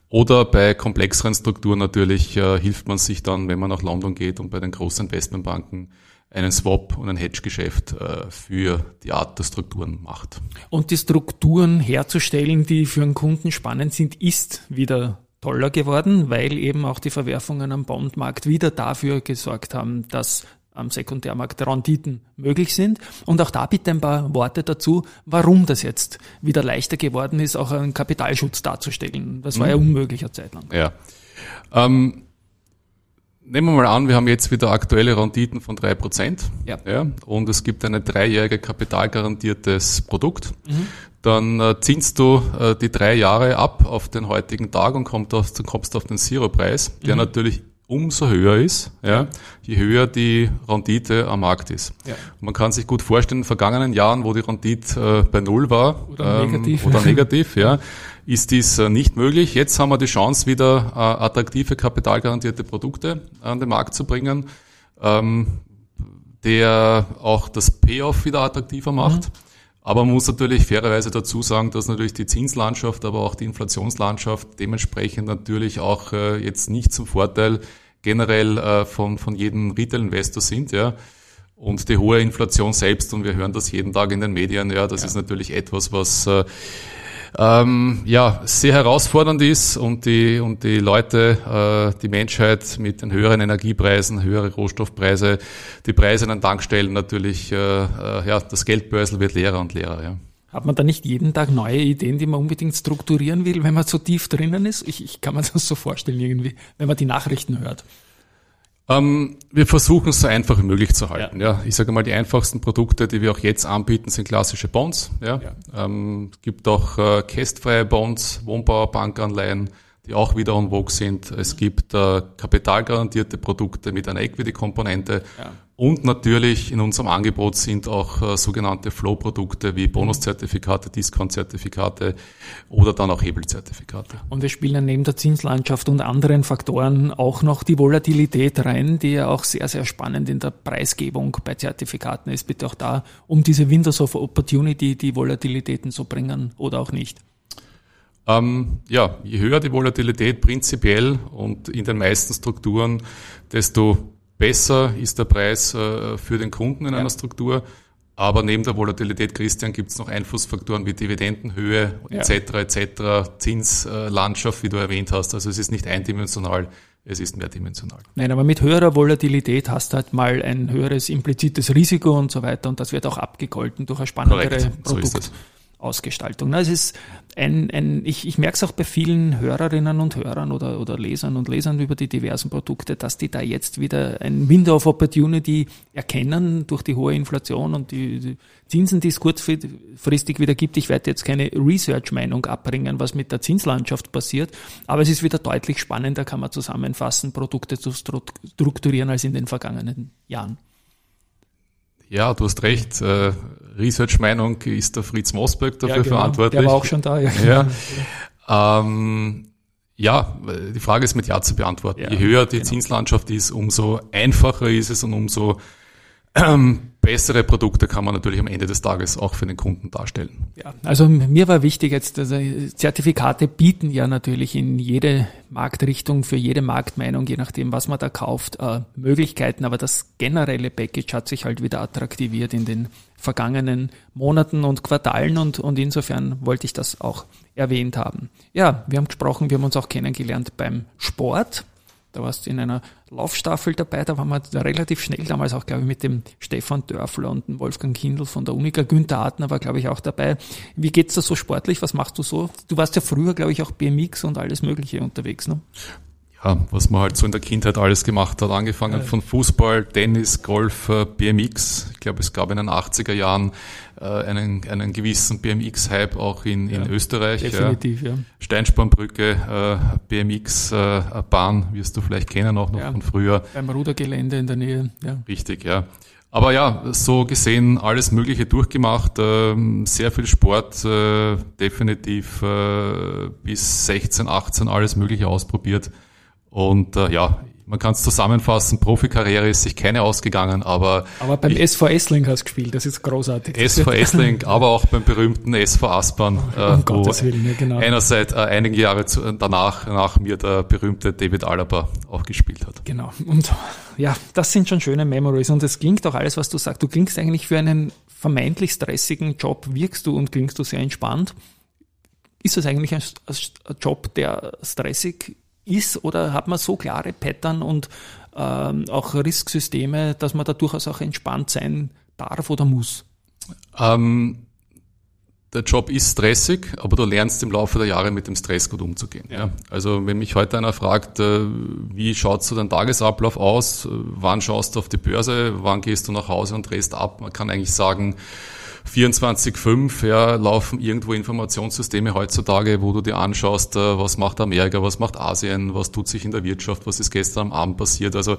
Oder bei komplexeren Strukturen natürlich äh, hilft man sich dann, wenn man nach London geht und bei den großen Investmentbanken einen Swap und ein Hedge-Geschäft äh, für die Art der Strukturen macht. Und die Strukturen herzustellen, die für einen Kunden spannend sind, ist wieder toller geworden, weil eben auch die Verwerfungen am Bondmarkt wieder dafür gesorgt haben, dass am Sekundärmarkt Renditen möglich sind. Und auch da bitte ein paar Worte dazu, warum das jetzt wieder leichter geworden ist, auch einen Kapitalschutz darzustellen. Das war ja unmöglich eine Zeit lang. Ja. Ähm, nehmen wir mal an, wir haben jetzt wieder aktuelle Renditen von drei Prozent. Ja. Ja, und es gibt eine dreijährige kapitalgarantiertes Produkt. Mhm. Dann äh, zinsst du äh, die drei Jahre ab auf den heutigen Tag und kommst auf, kommst auf den Zero-Preis, der Mhm. natürlich umso höher ist, ja, je höher die Rendite am Markt ist. Ja. Man kann sich gut vorstellen, in den vergangenen Jahren, wo die Rendite äh, bei Null war Oder negativ. oder negativ, ja, ist dies äh, nicht möglich. Jetzt haben wir die Chance, wieder äh, attraktive kapitalgarantierte Produkte an den Markt zu bringen, ähm, der auch das Payoff wieder attraktiver macht. Aber man muss natürlich fairerweise dazu sagen, dass natürlich die Zinslandschaft, aber auch die Inflationslandschaft dementsprechend natürlich auch äh, jetzt nicht zum Vorteil generell von, von jedem Retail-Investor sind, ja. Und die hohe Inflation selbst, und wir hören das jeden Tag in den Medien, ja, das ist natürlich etwas, was äh, ähm, ja, sehr herausfordernd ist und die, und die Leute, äh, die Menschheit mit den höheren Energiepreisen, höhere Rohstoffpreise, die Preise an den Tankstellen natürlich, äh, äh, ja, das Geldbörsel wird leerer und leerer. Ja. Hat man da nicht jeden Tag neue Ideen, die man unbedingt strukturieren will, wenn man so tief drinnen ist? Ich, ich kann mir das so vorstellen irgendwie, wenn man die Nachrichten hört. Ähm, wir versuchen es so einfach wie möglich zu halten. Ja. Ich sage mal, die einfachsten Produkte, die wir auch jetzt anbieten, sind klassische Bonds. Ja. ja. Ähm, es gibt auch äh, kästfreie Bonds, Wohnbauer, Bankanleihen, die auch wieder on vogue sind. Es gibt äh, kapitalgarantierte Produkte mit einer Equity-Komponente. Ja. Und natürlich in unserem Angebot sind auch äh, sogenannte Flow-Produkte wie Bonuszertifikate, Discount-Zertifikate oder dann auch Hebelzertifikate. Und wir spielen neben der Zinslandschaft und anderen Faktoren auch noch die Volatilität rein, die ja auch sehr, sehr spannend in der Preisgebung bei Zertifikaten ist. Bitte auch da, um diese Windows of Opportunity, die Volatilitäten zu bringen oder auch nicht. Ähm, ja, je höher die Volatilität prinzipiell und in den meisten Strukturen, desto besser ist der Preis äh, für den Kunden in ja. einer Struktur. Aber neben der Volatilität, Christian, gibt es noch Einflussfaktoren wie Dividendenhöhe ja. etc. etc. Zinslandschaft, wie du erwähnt hast. Also es ist nicht eindimensional, es ist mehrdimensional. Nein, aber mit höherer Volatilität hast du halt mal ein höheres implizites Risiko und so weiter und das wird auch abgegolten durch ein spannendere Korrekt, Produkt. So Ausgestaltung. es ist ein, ein ich, ich merke es auch bei vielen Hörerinnen und Hörern oder, oder Lesern und Lesern über die diversen Produkte, dass die da jetzt wieder ein Window of Opportunity erkennen durch die hohe Inflation und die, die Zinsen, die es kurzfristig wieder gibt. Ich werde jetzt keine Research-Meinung abbringen, was mit der Zinslandschaft passiert, aber es ist wieder deutlich spannender, kann man zusammenfassen, Produkte zu strukturieren als in den vergangenen Jahren. Ja, du hast recht. Äh, Research-Meinung ist der Fritz Mosberg dafür ja, genau. verantwortlich. Der war auch schon da. Ja, ja. Ähm, ja, die Frage ist mit Ja zu beantworten. Ja, Je höher die genau. Zinslandschaft ist, umso einfacher ist es und umso ähm, bessere Produkte kann man natürlich am Ende des Tages auch für den Kunden darstellen. Ja, also mir war wichtig jetzt, also Zertifikate bieten ja natürlich in jede Marktrichtung, für jede Marktmeinung, je nachdem, was man da kauft, äh, Möglichkeiten, aber das generelle Package hat sich halt wieder attraktiviert in den vergangenen Monaten und Quartalen und, und insofern wollte ich das auch erwähnt haben. Ja, wir haben gesprochen, wir haben uns auch kennengelernt beim Sport. Da warst du in einer Laufstaffel dabei, da waren wir relativ schnell damals auch, glaube ich, mit dem Stefan Dörfler und dem Wolfgang Kindl von der Unika. Günther Adner war, glaube ich, auch dabei. Wie geht's da so sportlich? Was machst du so? Du warst ja früher, glaube ich, auch BMX und alles Mögliche unterwegs, ne? Ja, was man halt so in der Kindheit alles gemacht hat, angefangen von Fußball, Tennis, Golf, äh, BMX. Ich glaube, es gab in den 80er Jahren äh, einen, einen gewissen BMX-Hype auch in, in Österreich. Definitiv, ja. ja. Steinspornbrücke, äh, BMX-Bahn, äh, wirst du vielleicht kennen auch noch ja, von früher. Beim Rudergelände in der Nähe, ja. Richtig, ja. Aber ja, so gesehen alles Mögliche durchgemacht, ähm, sehr viel Sport, äh, definitiv äh, bis 16, 18 alles Mögliche ausprobiert. Und äh, ja, man kann es zusammenfassen, Profikarriere ist sich keine ausgegangen, aber... Aber beim ich, SV Essling hast du gespielt, das ist großartig. SV Essling, aber auch beim berühmten SV Aspern, äh, um Gottes Willen, ja, genau. einerseits äh, einige Jahre zu, danach nach mir der berühmte David Alaba auch gespielt hat. Genau, und ja, das sind schon schöne Memories und es klingt auch alles, was du sagst. Du klingst eigentlich für einen vermeintlich stressigen Job, wirkst du und klingst du sehr entspannt. Ist das eigentlich ein, ein Job, der stressig ist oder hat man so klare Pattern und ähm, auch Risksysteme, dass man da durchaus auch entspannt sein darf oder muss? Ähm, der Job ist stressig, aber du lernst im Laufe der Jahre mit dem Stress gut umzugehen. Ja. Also wenn mich heute einer fragt, äh, wie schaut so dein Tagesablauf aus, wann schaust du auf die Börse, wann gehst du nach Hause und drehst ab, man kann eigentlich sagen, 24-5 ja, laufen irgendwo Informationssysteme heutzutage, wo du dir anschaust, äh, was macht Amerika, was macht Asien, was tut sich in der Wirtschaft, was ist gestern am Abend passiert. Also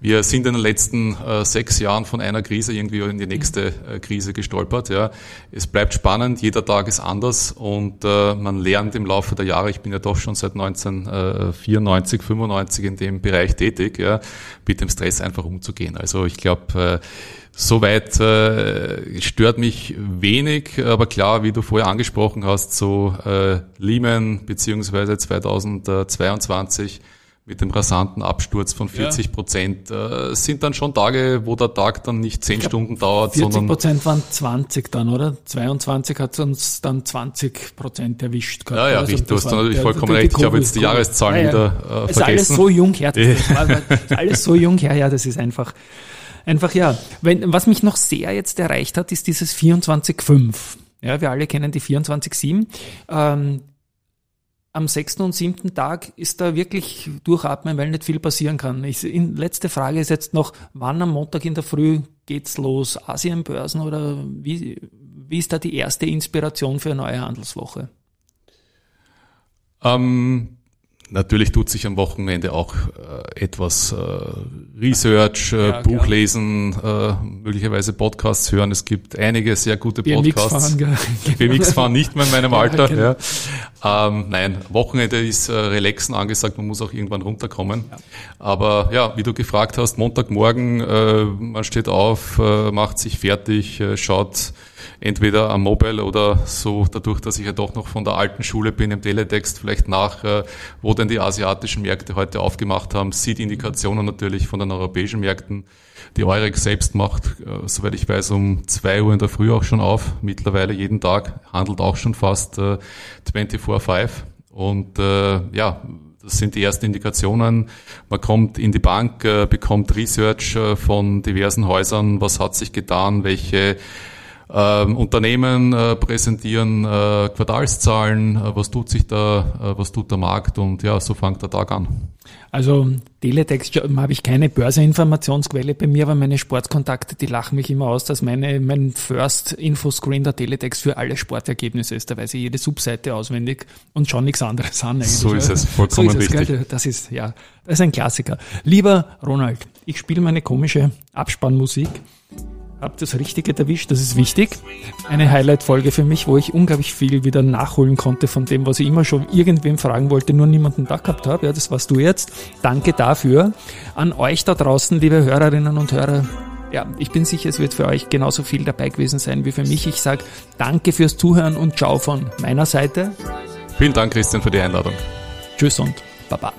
wir sind in den letzten äh, sechs Jahren von einer Krise irgendwie in die nächste äh, Krise gestolpert. Ja. Es bleibt spannend, jeder Tag ist anders und man lernt im Laufe der Jahre, ich bin ja doch schon seit 1994, 95 in dem Bereich tätig, ja, mit dem Stress einfach umzugehen. Also ich glaube, Soweit äh, stört mich wenig, aber klar, wie du vorher angesprochen hast, so äh, Lehman beziehungsweise 2022 mit dem rasanten Absturz von 40 Prozent äh, sind dann schon Tage, wo der Tag dann nicht 10 glaub, Stunden dauert, 40 sondern... 40 Prozent waren 20 dann, oder? 22 hat uns dann 20 Prozent erwischt. Gehabt. Ja, ja, also richtig, du hast natürlich vollkommen recht. Ich habe jetzt die Jahreszahlen ja, ja. wieder äh, ist vergessen. Ist alles so jung her, das war, alles so jung her, ja, das ist einfach einfach ja. Wenn, was mich noch sehr jetzt erreicht hat, ist dieses 24.5. Ja, wir alle kennen die 24.7. Ähm, am sechsten und siebten Tag ist da wirklich durchatmen, weil nicht viel passieren kann. Ich, in, letzte Frage ist jetzt noch, wann am Montag in der Früh geht's los? Asienbörsen oder wie, wie ist da die erste Inspiration für eine neue Handelswoche? Ähm, Natürlich tut sich am Wochenende auch äh, etwas äh, Research, äh, ja, Buch lesen, äh, möglicherweise Podcasts hören. Es gibt einige sehr gute BMX Podcasts. Fahren, BMX fahren nicht mehr in meinem Alter. Genau. Ja. Ähm, nein, Wochenende ist äh, relaxen angesagt, man muss auch irgendwann runterkommen. Ja. Aber ja, wie du gefragt hast, Montagmorgen, äh, man steht auf, äh, macht sich fertig, äh, schaut entweder am Mobile oder so dadurch, dass ich ja doch noch von der alten Schule bin im Teletext vielleicht nach, äh, wo denn die asiatischen Märkte heute aufgemacht haben, sieht Indikationen natürlich von den europäischen Märkten. Die Eurex selbst macht, äh, soweit ich weiß, um zwei Uhr in der Früh auch schon auf, mittlerweile jeden Tag, handelt auch schon fast äh, 24-5 und äh, ja, das sind die ersten Indikationen. Man kommt in die Bank, äh, bekommt Research äh, von diversen Häusern. Was hat sich getan? Welche ähm, Unternehmen äh, präsentieren äh, Quartalszahlen, äh, was tut sich da, äh, was tut der Markt und ja, so fängt der Tag an. Also Teletext habe ich keine Börseinformationsquelle bei mir, aber meine Sportkontakte, die lachen mich immer aus, dass meine, mein First Infoscreen der Teletext für alle Sportergebnisse ist. Da weiß ich jede Subseite auswendig und schon nichts anderes an. Eigentlich. So ist es, vollkommen so ist es, richtig. Das ist, ja, das ist ein Klassiker. Lieber Ronald, ich spiele meine komische Abspannmusik. Hab das Richtige erwischt, das ist wichtig. Eine Highlight-Folge für mich, wo ich unglaublich viel wieder nachholen konnte von dem, was ich immer schon irgendwem fragen wollte, nur niemanden da gehabt habe. Ja, das warst du jetzt. Danke dafür. An euch da draußen, liebe Hörerinnen und Hörer. Ja, ich bin sicher, es wird für euch genauso viel dabei gewesen sein wie für mich. Ich sage danke fürs Zuhören und ciao von meiner Seite. Vielen Dank, Christian, für die Einladung. Tschüss und Baba.